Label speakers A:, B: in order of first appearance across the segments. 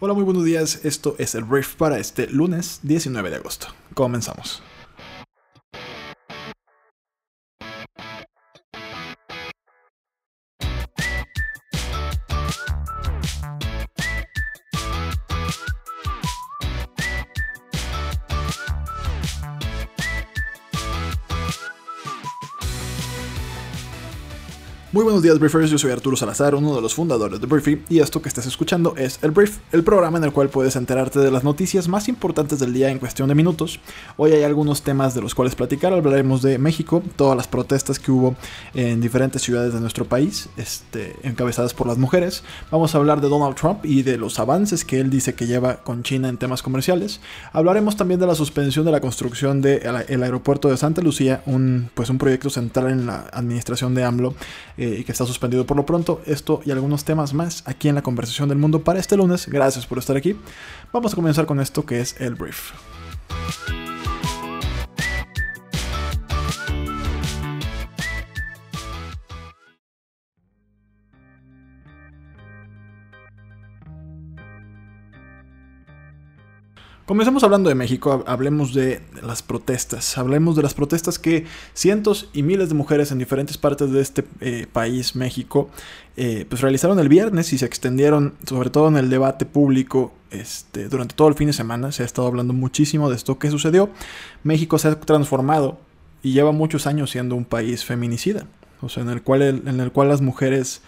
A: Hola, muy buenos días. Esto es el brief para este lunes 19 de agosto. Comenzamos. Muy buenos días, Briefers. Yo soy Arturo Salazar, uno de los fundadores de Briefy, y esto que estás escuchando es El Brief, el programa en el cual puedes enterarte de las noticias más importantes del día en cuestión de minutos. Hoy hay algunos temas de los cuales platicar. Hablaremos de México, todas las protestas que hubo en diferentes ciudades de nuestro país, este, encabezadas por las mujeres. Vamos a hablar de Donald Trump y de los avances que él dice que lleva con China en temas comerciales. Hablaremos también de la suspensión de la construcción del aeropuerto de Santa Lucía, un, pues un proyecto central en la administración de AMLO y que está suspendido por lo pronto. Esto y algunos temas más aquí en la conversación del mundo para este lunes. Gracias por estar aquí. Vamos a comenzar con esto que es el brief. Comencemos hablando de México, hablemos de las protestas, hablemos de las protestas que cientos y miles de mujeres en diferentes partes de este eh, país, México, eh, pues realizaron el viernes y se extendieron, sobre todo en el debate público, este, durante todo el fin de semana. Se ha estado hablando muchísimo de esto que sucedió. México se ha transformado y lleva muchos años siendo un país feminicida. O sea, en el cual, en el cual las mujeres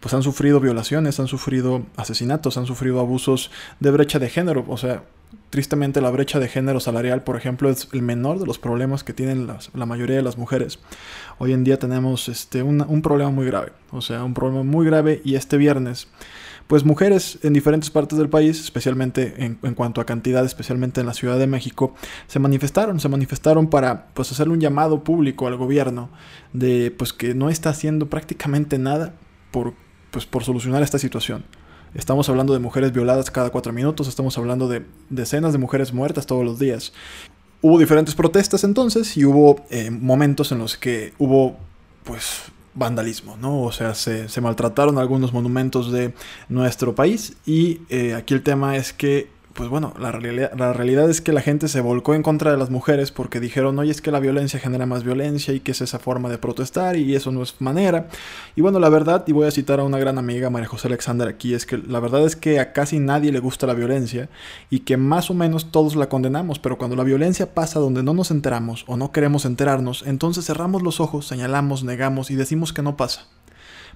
A: pues han sufrido violaciones, han sufrido asesinatos, han sufrido abusos de brecha de género. O sea, Tristemente la brecha de género salarial, por ejemplo, es el menor de los problemas que tienen la mayoría de las mujeres. Hoy en día tenemos este, un problema muy grave, o sea, un problema muy grave y este viernes, pues mujeres en diferentes partes del país, especialmente en, cuanto a cantidad, especialmente en la Ciudad de México, se manifestaron, se manifestaron para pues hacerle un llamado público al gobierno de pues que no está haciendo prácticamente nada por, pues, por solucionar esta situación. Estamos hablando de mujeres violadas cada cuatro minutos, estamos hablando de decenas de mujeres muertas todos los días. Hubo diferentes protestas entonces y hubo eh, momentos en los que hubo pues vandalismo, ¿no? O sea, se, maltrataron algunos monumentos de nuestro país y eh, aquí el tema es que pues bueno, la realidad, la realidad es que la gente se volcó en contra de las mujeres porque dijeron, oye, es que la violencia genera más violencia y que es esa forma de protestar y eso no es manera. Y bueno, la verdad, y voy a citar a una gran amiga, María José Alexander, aquí, es que la verdad es que a casi nadie le gusta la violencia y que más o menos todos la condenamos, pero cuando la violencia pasa donde no nos enteramos o no queremos enterarnos, entonces cerramos los ojos, señalamos, negamos y decimos que no pasa.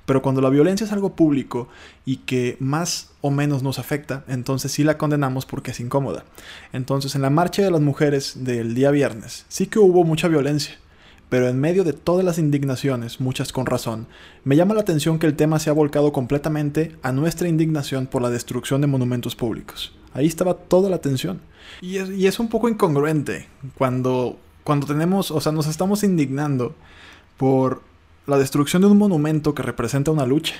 A: Pero cuando la violencia es algo público y que más o menos nos afecta, entonces sí la condenamos porque es incómoda. Entonces en la marcha de las mujeres del día viernes sí que hubo mucha violencia. Pero en medio de todas las indignaciones, muchas con razón, me llama la atención que el tema se ha volcado completamente a nuestra indignación por la destrucción de monumentos públicos. Ahí estaba toda la atención. Y es, y es un poco incongruente cuando, cuando tenemos, o sea, nos estamos indignando por la destrucción de un monumento que representa una lucha.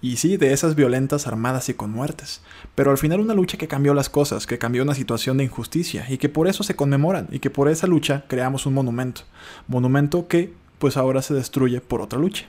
A: Y sí, de esas violentas armadas y con muertes. Pero al final una lucha que cambió las cosas, que cambió una situación de injusticia y que por eso se conmemoran y que por esa lucha creamos un monumento. Monumento que pues ahora se destruye por otra lucha.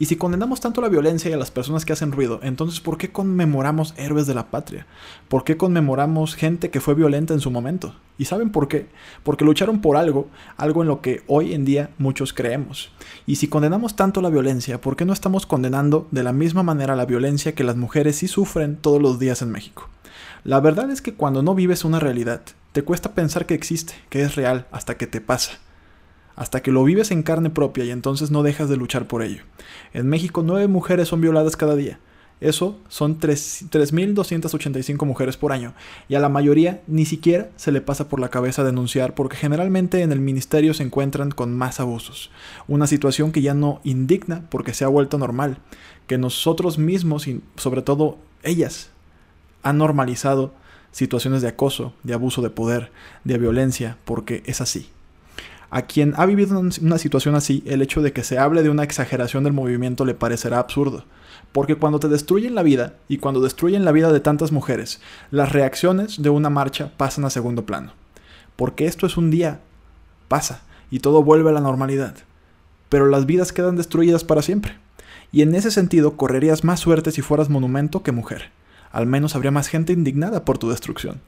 A: Y si condenamos tanto la violencia y a las personas que hacen ruido, entonces ¿por qué conmemoramos héroes de la patria? ¿Por qué conmemoramos gente que fue violenta en su momento? ¿Y saben por qué? Porque lucharon por algo, algo en lo que hoy en día muchos creemos. Y si condenamos tanto la violencia, ¿por qué no estamos condenando de la misma manera la violencia que las mujeres sí sufren todos los días en México? La verdad es que cuando no vives una realidad, te cuesta pensar que existe, que es real, hasta que te pasa hasta que lo vives en carne propia y entonces no dejas de luchar por ello. En México nueve mujeres son violadas cada día. Eso son 3.285 mujeres por año. Y a la mayoría ni siquiera se le pasa por la cabeza denunciar porque generalmente en el ministerio se encuentran con más abusos. Una situación que ya no indigna porque se ha vuelto normal. Que nosotros mismos y sobre todo ellas han normalizado situaciones de acoso, de abuso de poder, de violencia, porque es así. A quien ha vivido una situación así, el hecho de que se hable de una exageración del movimiento le parecerá absurdo. Porque cuando te destruyen la vida, y cuando destruyen la vida de tantas mujeres, las reacciones de una marcha pasan a segundo plano. Porque esto es un día, pasa, y todo vuelve a la normalidad. Pero las vidas quedan destruidas para siempre. Y en ese sentido correrías más suerte si fueras monumento que mujer. al menos habría más gente indignada por tu destrucción.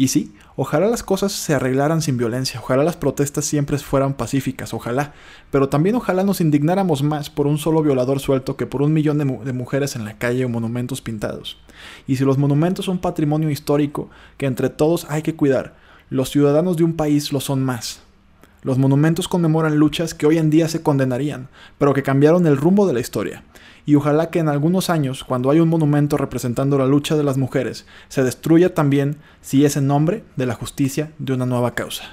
A: Y sí, ojalá las cosas se arreglaran sin violencia, ojalá las protestas siempre fueran pacíficas, ojalá, pero también ojalá nos indignáramos más por un solo violador suelto que por un millón de, mujeres en la calle o monumentos pintados. Y si los monumentos son patrimonio histórico que entre todos hay que cuidar, los ciudadanos de un país lo son más. Los monumentos conmemoran luchas que hoy en día se condenarían, pero que cambiaron el rumbo de la historia y ojalá que en algunos años, cuando hay un monumento representando la lucha de las mujeres, se destruya también si es en nombre de la justicia de una nueva causa.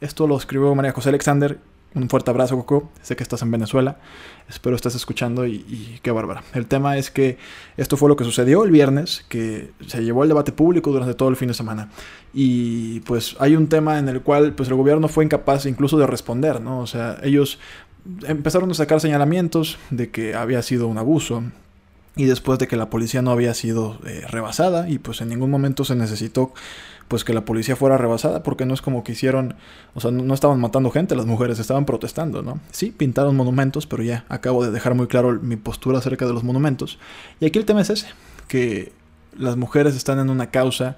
A: Esto lo escribió María José Alexander. Un fuerte abrazo, Coco. Sé que estás en Venezuela. Espero estés escuchando y, y, qué bárbara. El tema es que esto fue lo que sucedió el viernes, que se llevó el debate público durante todo el fin de semana. Y pues hay un tema en el cual pues el gobierno fue incapaz incluso de responder, ¿no? O sea, ellos empezaron a sacar señalamientos de que había sido un abuso y después de que la policía no había sido eh, rebasada y pues en ningún momento se necesitó pues que la policía fuera rebasada porque no es como que hicieron, o sea, no, estaban matando gente, las mujeres estaban protestando, ¿no? Sí, pintaron monumentos, pero ya acabo de dejar muy claro mi postura acerca de los monumentos. Y aquí el tema es ese, que las mujeres están en una causa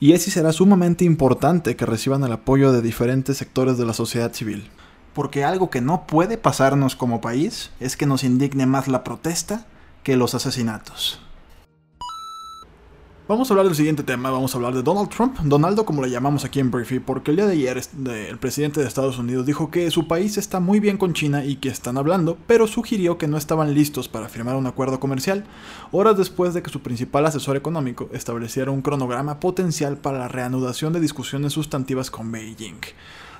A: y es y será sumamente importante que reciban el apoyo de diferentes sectores de la sociedad civil porque algo que no puede pasarnos como país es que nos indigne más la protesta que los asesinatos. Vamos a hablar del siguiente tema, vamos a hablar de Donald Trump, Donaldo como le llamamos aquí en Briefy, porque el día de ayer el presidente de Estados Unidos dijo que su país está muy bien con China y que están hablando, pero sugirió que no estaban listos para firmar un acuerdo comercial, horas después de que su principal asesor económico estableciera un cronograma potencial para la reanudación de discusiones sustantivas con Beijing.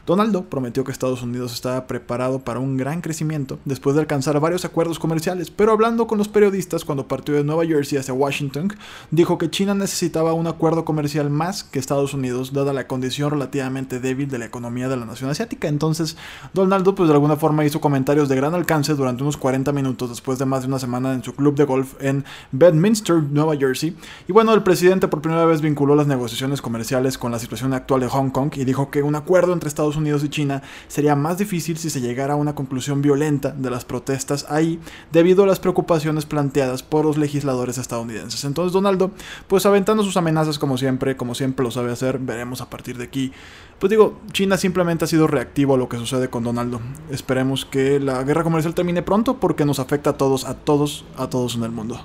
A: Donaldo prometió que Estados Unidos estaba preparado para un gran crecimiento después de alcanzar varios acuerdos comerciales, pero hablando con los periodistas cuando partió de Nueva Jersey hacia Washington, dijo que China necesitaba un acuerdo comercial más que Estados Unidos, dada la condición relativamente débil de la economía de la nación asiática. Entonces, Donaldo, pues de alguna forma hizo comentarios de gran alcance durante unos 40 minutos después de más de una semana en su club de golf en Bedminster, Nueva Jersey. Y bueno, el presidente por primera vez vinculó las negociaciones comerciales con la situación actual de Hong Kong y dijo que un acuerdo entre Unidos y China sería más difícil si se llegara a una conclusión violenta de las protestas ahí debido a las preocupaciones planteadas por los legisladores estadounidenses. Entonces Donaldo, pues aventando sus amenazas como siempre, como siempre lo sabe hacer, veremos a partir de aquí. Pues digo, China simplemente ha sido reactivo a lo que sucede con Donaldo. Esperemos que la guerra comercial termine pronto porque nos afecta a todos, a todos, a todos en el mundo.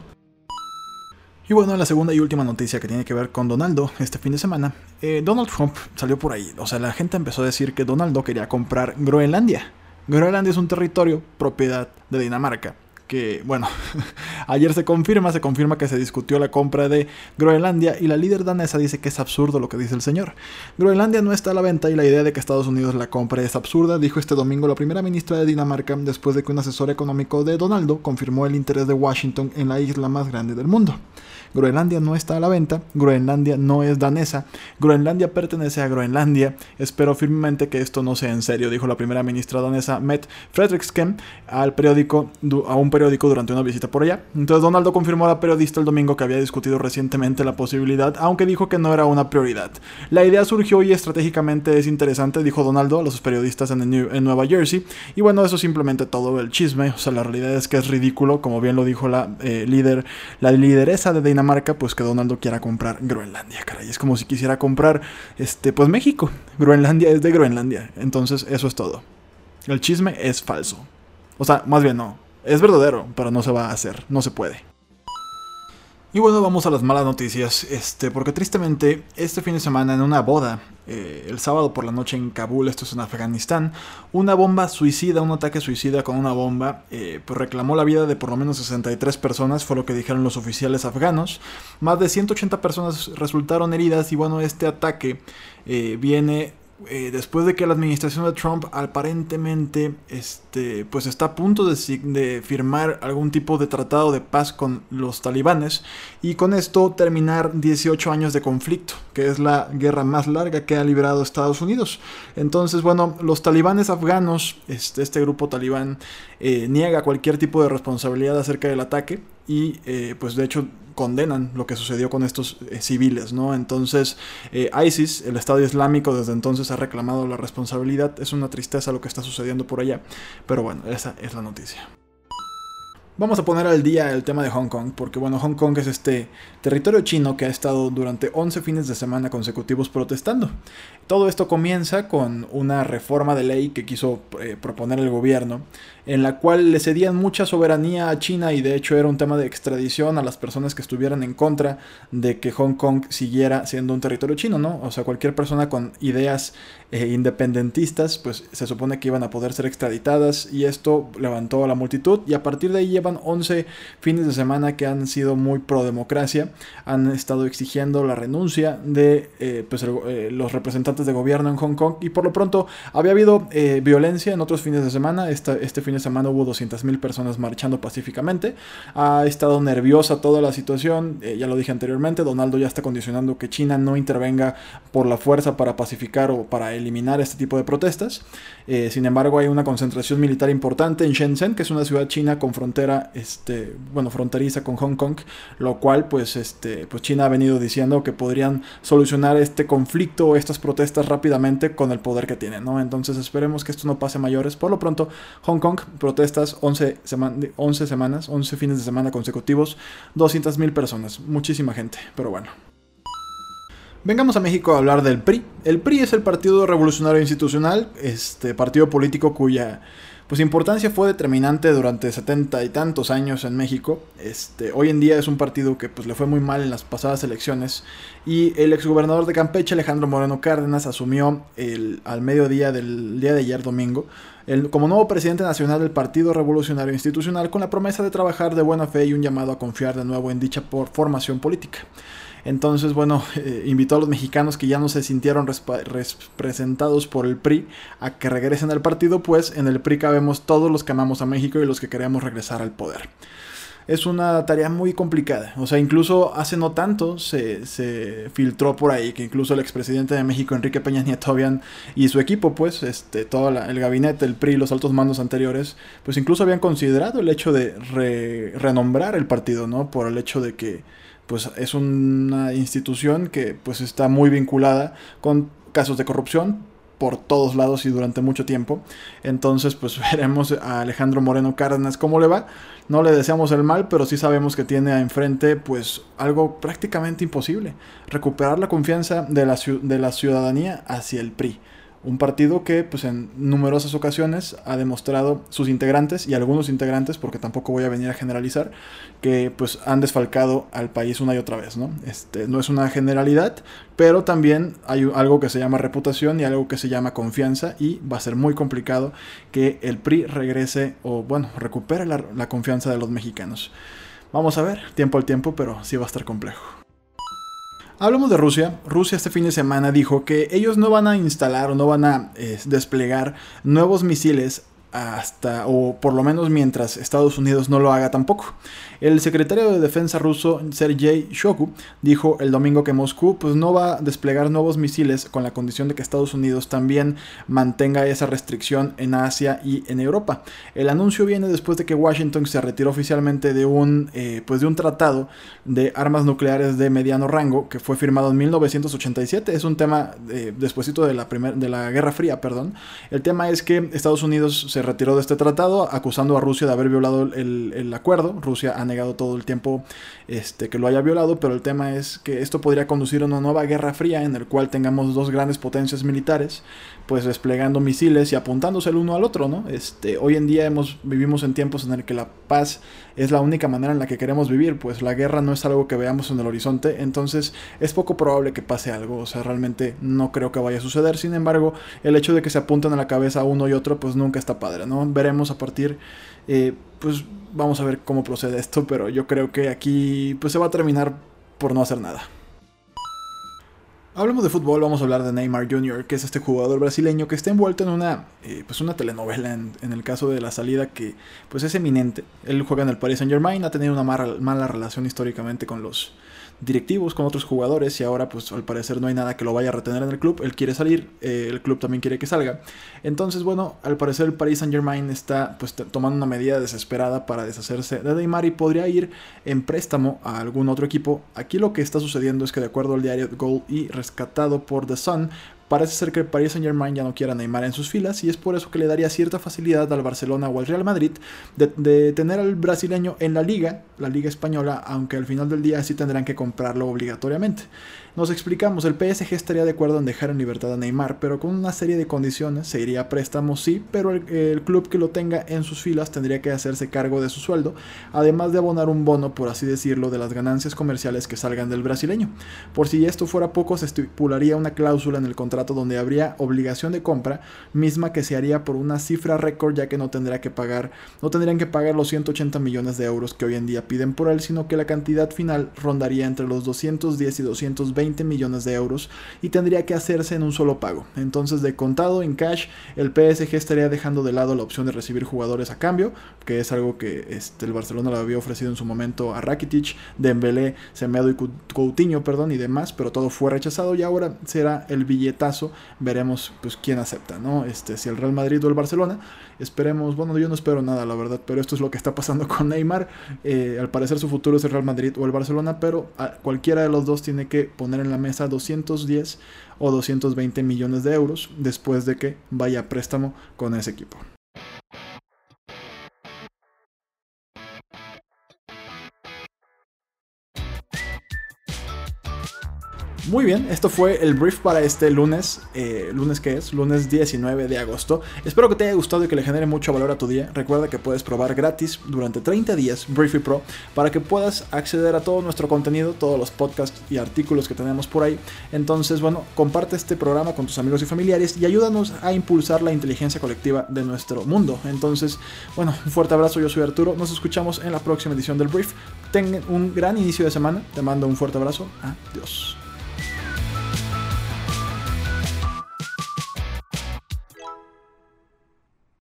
A: Y bueno, la segunda y última noticia que tiene que ver con Donaldo este fin de semana, eh, Donald Trump salió por ahí. O sea, la gente empezó a decir que Donaldo quería comprar Groenlandia. Groenlandia es un territorio propiedad de Dinamarca que, bueno, ayer se confirma, se confirma que se discutió la compra de Groenlandia y la líder danesa dice que es absurdo lo que dice el señor. Groenlandia no está a la venta y la idea de que Estados Unidos la compre es absurda, dijo este domingo la primera ministra de Dinamarca después de que un asesor económico de Donaldo confirmó el interés de Washington en la isla más grande del mundo. Groenlandia no está a la venta, Groenlandia no es danesa, Groenlandia pertenece a Groenlandia. Espero firmemente que esto no sea en serio, dijo la primera ministra danesa Met Fredriksken al periódico, a un periódico durante una visita por allá. Entonces Donaldo confirmó a la periodista el domingo que había discutido recientemente la posibilidad, aunque dijo que no era una prioridad. La idea surgió y estratégicamente es interesante, dijo Donaldo a los periodistas en, Nueva Jersey. Y bueno, eso simplemente todo el chisme. O sea, la realidad es que es ridículo, como bien lo dijo la eh, líder, la lideresa de Dinamarca, pues que Donaldo quiera comprar Groenlandia, caray. Es como si quisiera comprar, este, pues México. Groenlandia es de Groenlandia. Entonces, eso es todo. El chisme es falso. O sea, más bien no. Es verdadero, pero no se va a hacer. No se puede. Y bueno, vamos a las malas noticias, este, porque tristemente este fin de semana en una boda, eh, el sábado por la noche en Kabul, esto es en Afganistán, una bomba suicida, un ataque suicida con una bomba, eh, pues reclamó la vida de por lo menos 63 personas, fue lo que dijeron los oficiales afganos, más de 180 personas resultaron heridas y bueno, este ataque eh, viene eh, después de que la administración de Trump aparentemente este, pues está a punto de, firmar algún tipo de tratado de paz con los talibanes y con esto terminar 18 años de conflicto, que es la guerra más larga que ha librado Estados Unidos. Entonces, bueno, los talibanes afganos, este, este grupo talibán, eh, niega cualquier tipo de responsabilidad acerca del ataque y eh, pues de hecho condenan lo que sucedió con estos eh, civiles, ¿no? Entonces, eh, ISIS, el Estado Islámico, desde entonces ha reclamado la responsabilidad. Es una tristeza lo que está sucediendo por allá, pero bueno, esa es la noticia. Vamos a poner al día el tema de Hong Kong, porque bueno, Hong Kong es este territorio chino que ha estado durante 11 fines de semana consecutivos protestando. Todo esto comienza con una reforma de ley que quiso eh, proponer el gobierno, en la cual le cedían mucha soberanía a China y de hecho era un tema de extradición a las personas que estuvieran en contra de que Hong Kong siguiera siendo un territorio chino, ¿no? O sea, cualquier persona con ideas eh, independentistas, pues se supone que iban a poder ser extraditadas y esto levantó a la multitud y a partir de ahí llevan 11 fines de semana que han sido muy pro democracia, han estado exigiendo la renuncia de eh, pues, eh, los representantes de gobierno en Hong Kong y por lo pronto había habido violencia en otros fines de semana, este fin de semana hubo 200.000 personas marchando pacíficamente, ha estado nerviosa toda la situación, ya lo dije anteriormente, Donaldo ya está condicionando que China no intervenga por la fuerza para pacificar o para eliminar este tipo de protestas, sin embargo hay una concentración militar importante en Shenzhen, que es una ciudad china con frontera este, bueno, fronteriza con Hong Kong, lo cual pues, este, pues China ha venido diciendo que podrían solucionar este conflicto o estas protestas rápidamente con el poder que tienen, ¿no? Entonces esperemos que esto no pase mayores. Por lo pronto, Hong Kong, protestas 11, 11 semanas, 11 fines de semana consecutivos, 200 mil personas, muchísima gente, pero bueno. Vengamos a México a hablar del PRI. El PRI es el Partido Revolucionario Institucional, este partido político cuya pues importancia fue determinante durante setenta y tantos años en México. Este, hoy en día es un partido que pues, le fue muy mal en las pasadas elecciones y el exgobernador de Campeche, Alejandro Moreno Cárdenas, asumió el, al mediodía del día de ayer domingo el, como nuevo presidente nacional del Partido Revolucionario Institucional con la promesa de trabajar de buena fe y un llamado a confiar de nuevo en dicha por formación política. Entonces, bueno, eh, invitó a los mexicanos que ya no se sintieron representados por el PRI a que regresen al partido, pues en el PRI cabemos todos los que amamos a México y los que queremos regresar al poder es una tarea muy complicada. O sea, incluso hace no tanto se, filtró por ahí que incluso el expresidente de México, Enrique Peña Nieto, y su equipo, pues, este, todo el gabinete, el PRI, los altos mandos anteriores, pues incluso habían considerado el hecho de renombrar el partido, ¿no? Por el hecho de que pues es una institución que pues está muy vinculada con casos de corrupción por todos lados y durante mucho tiempo. Entonces, pues veremos a Alejandro Moreno Cárdenas cómo le va. No le deseamos el mal, pero sí sabemos que tiene enfrente pues algo prácticamente imposible, recuperar la confianza de la, de la ciudadanía hacia el PRI. Un partido que pues en numerosas ocasiones ha demostrado sus integrantes y algunos integrantes, porque tampoco voy a venir a generalizar, que pues han desfalcado al país una y otra vez, ¿no? Este, no es una generalidad, pero también hay algo que se llama reputación y algo que se llama confianza y va a ser muy complicado que el PRI regrese o bueno, recupere la, la confianza de los mexicanos. Vamos a ver, tiempo al tiempo, pero sí va a estar complejo. Hablamos de Rusia. Rusia este fin de semana dijo que ellos no van a instalar o no van a eh, desplegar nuevos misiles hasta, o por lo menos mientras Estados Unidos no lo haga tampoco. El secretario de Defensa ruso, Sergei Shoku, dijo el domingo que Moscú pues, no va a desplegar nuevos misiles con la condición de que Estados Unidos también mantenga esa restricción en Asia y en Europa. El anuncio viene después de que Washington se retiró oficialmente de un, eh, pues de un tratado de armas nucleares de mediano rango que fue firmado en 1987. Es un tema eh, despuésito de la, de la Guerra Fría. Perdón. El tema es que Estados Unidos se retiró de este tratado acusando a Rusia de haber violado el, acuerdo. Rusia ha negado todo el tiempo este, que lo haya violado, pero el tema es que esto podría conducir a una nueva guerra fría en el cual tengamos dos grandes potencias militares, pues desplegando misiles y apuntándose el uno al otro, ¿no? Este, hoy en día hemos, vivimos en tiempos en el que la paz es la única manera en la que queremos vivir, pues la guerra no es algo que veamos en el horizonte, entonces es poco probable que pase algo, o sea, realmente no creo que vaya a suceder, sin embargo, el hecho de que se apunten a la cabeza uno y otro, pues nunca está ¿no? Veremos a partir, eh, pues vamos a ver cómo procede esto, pero yo creo que aquí pues se va a terminar por no hacer nada. Hablamos de fútbol, vamos a hablar de Neymar Jr., que es este jugador brasileño que está envuelto en una, eh, pues una telenovela en, el caso de la salida que pues es eminente. Él juega en el Paris Saint Germain, ha tenido una mala relación históricamente con los, directivos con otros jugadores y ahora pues al parecer no hay nada que lo vaya a retener en el club. Él quiere salir, eh, el club también quiere que salga. Entonces bueno, al parecer el Paris Saint Germain está pues tomando una medida desesperada para deshacerse de Neymar y podría ir en préstamo a algún otro equipo. Aquí lo que está sucediendo es que de acuerdo al diario Goal y rescatado por The Sun, Parece ser que el Paris Saint Germain ya no quiera Neymar en sus filas y es por eso que le daría cierta facilidad al Barcelona o al Real Madrid de, tener al brasileño en la liga, la liga española, aunque al final del día sí tendrán que comprarlo obligatoriamente. Nos explicamos, el PSG estaría de acuerdo en dejar en libertad a Neymar, pero con una serie de condiciones, se iría a préstamo sí, pero el, el club que lo tenga en sus filas tendría que hacerse cargo de su sueldo, además de abonar un bono, por así decirlo, de las ganancias comerciales que salgan del brasileño. Por si esto fuera poco, se estipularía una cláusula en el contrato donde habría obligación de compra, misma que se haría por una cifra récord, ya que no tendría que pagar, no tendrían que pagar los 180 millones de euros que hoy en día piden por él, sino que la cantidad final rondaría entre los 210 y 220 millones de euros y tendría que hacerse en un solo pago. Entonces de contado en cash el PSG estaría dejando de lado la opción de recibir jugadores a cambio, que es algo que este, el Barcelona le había ofrecido en su momento a Rakitic, Dembélé, Semedo y Coutinho, perdón, y demás, pero todo fue rechazado y ahora será el billetazo, veremos pues quién acepta, ¿no? Este, si el Real Madrid o el Barcelona, esperemos, bueno, yo no espero nada, la verdad, pero esto es lo que está pasando con Neymar, eh, al parecer su futuro es el Real Madrid o el Barcelona, pero cualquiera de los dos tiene que poner en la mesa 210 o 220 millones de euros después de que vaya a préstamo con ese equipo. Muy bien, esto fue el brief para este lunes. Eh, ¿Lunes qué es? Lunes 19 de agosto. Espero que te haya gustado y que le genere mucho valor a tu día. Recuerda que puedes probar gratis durante 30 días Briefy Pro para que puedas acceder a todo nuestro contenido, todos los podcasts y artículos que tenemos por ahí. Entonces, bueno, comparte este programa con tus amigos y familiares y ayúdanos a impulsar la inteligencia colectiva de nuestro mundo. Entonces, bueno, un fuerte abrazo. Yo soy Arturo. Nos escuchamos en la próxima edición del Brief. Tengan un gran inicio de semana. Te mando un fuerte abrazo. Adiós.